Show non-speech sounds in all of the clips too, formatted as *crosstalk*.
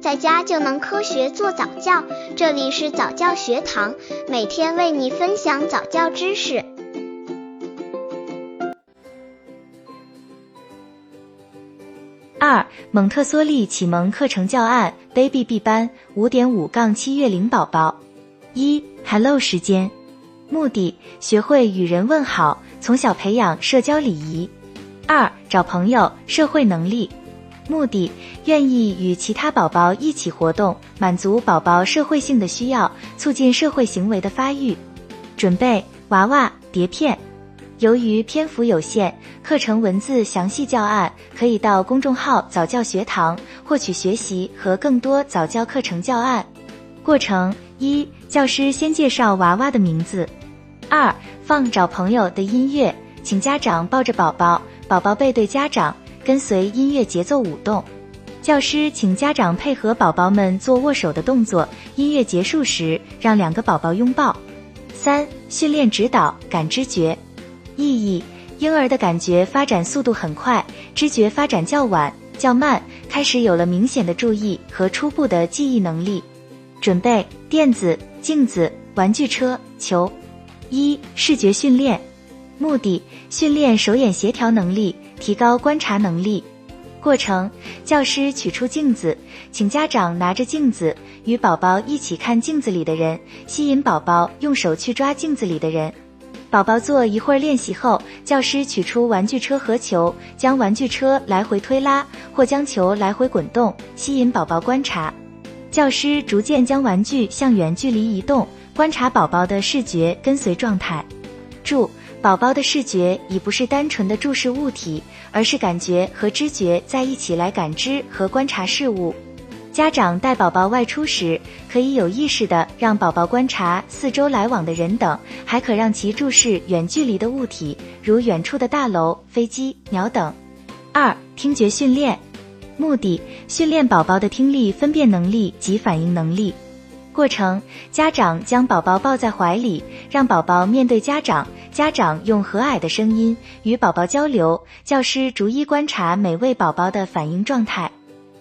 在家就能科学做早教。这里是早教学堂，每天为你分享早教知识。二蒙特梭利启蒙课程教案，Baby B 班五点五杠七月龄宝宝。一 Hello 时间，目的学会与人问好，从小培养社交礼仪。二找朋友，社会能力，目的愿意与其他宝宝一起活动，满足宝宝社会性的需要，促进社会行为的发育。准备娃娃碟片。由于篇幅有限，课程文字详细教案可以到公众号早教学堂获取学习和更多早教课程教案。过程一，教师先介绍娃娃的名字。二，放找朋友的音乐，请家长抱着宝宝。宝宝背 *laughs* 对家长，跟随音乐节奏舞动。教师请家长配合宝宝们做握手的动作。音乐结束时，让两个宝宝拥抱。三、训练指导感知觉意义：婴儿的感觉发展速度很快，知觉发展较晚较慢，开始有了明显的注意和初步的记忆能力。准备垫子、镜子、玩具车、球。一、视觉训练。目的：训练手眼协调能力，提高观察能力。过程：教师取出镜子，请家长拿着镜子，与宝宝一起看镜子里的人，吸引宝宝用手去抓镜子里的人。宝宝做一会儿练习后，教师取出玩具车和球，将玩具车来回推拉，或将球来回滚动，吸引宝宝观察。教师逐渐将玩具向远距离移动，观察宝宝的视觉跟随状态。注。宝宝的视觉已不是单纯的注视物体，而是感觉和知觉在一起来感知和观察事物。家长带宝宝外出时，可以有意识的让宝宝观察四周来往的人等，还可让其注视远距离的物体，如远处的大楼、飞机、鸟等。二、听觉训练，目的训练宝宝的听力分辨能力及反应能力。过程：家长将宝宝抱在怀里，让宝宝面对家长。家长用和蔼的声音与宝宝交流，教师逐一观察每位宝宝的反应状态。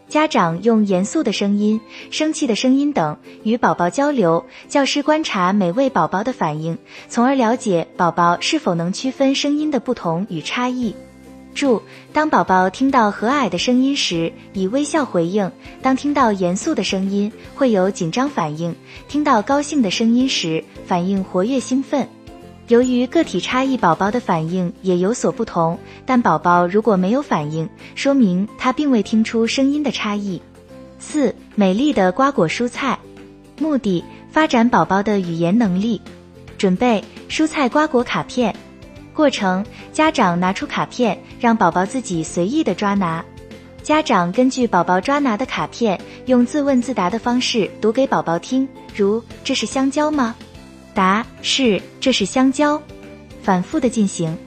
家长用严肃的声音、生气的声音等与宝宝交流，教师观察每位宝宝的反应，从而了解宝宝是否能区分声音的不同与差异。注：当宝宝听到和蔼的声音时，以微笑回应；当听到严肃的声音，会有紧张反应；听到高兴的声音时，反应活跃兴奋。由于个体差异，宝宝的反应也有所不同。但宝宝如果没有反应，说明他并未听出声音的差异。四、美丽的瓜果蔬菜，目的发展宝宝的语言能力。准备蔬菜瓜果卡片。过程：家长拿出卡片，让宝宝自己随意的抓拿。家长根据宝宝抓拿的卡片，用自问自答的方式读给宝宝听，如这是香蕉吗？答是，这是香蕉。反复的进行。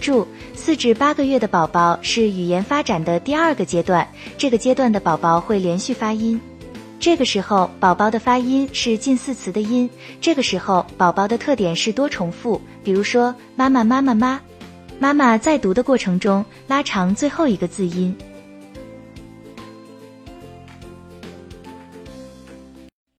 注：四至八个月的宝宝是语言发展的第二个阶段，这个阶段的宝宝会连续发音。这个时候，宝宝的发音是近似词的音。这个时候，宝宝的特点是多重复，比如说妈妈妈妈妈，妈妈在读的过程中拉长最后一个字音。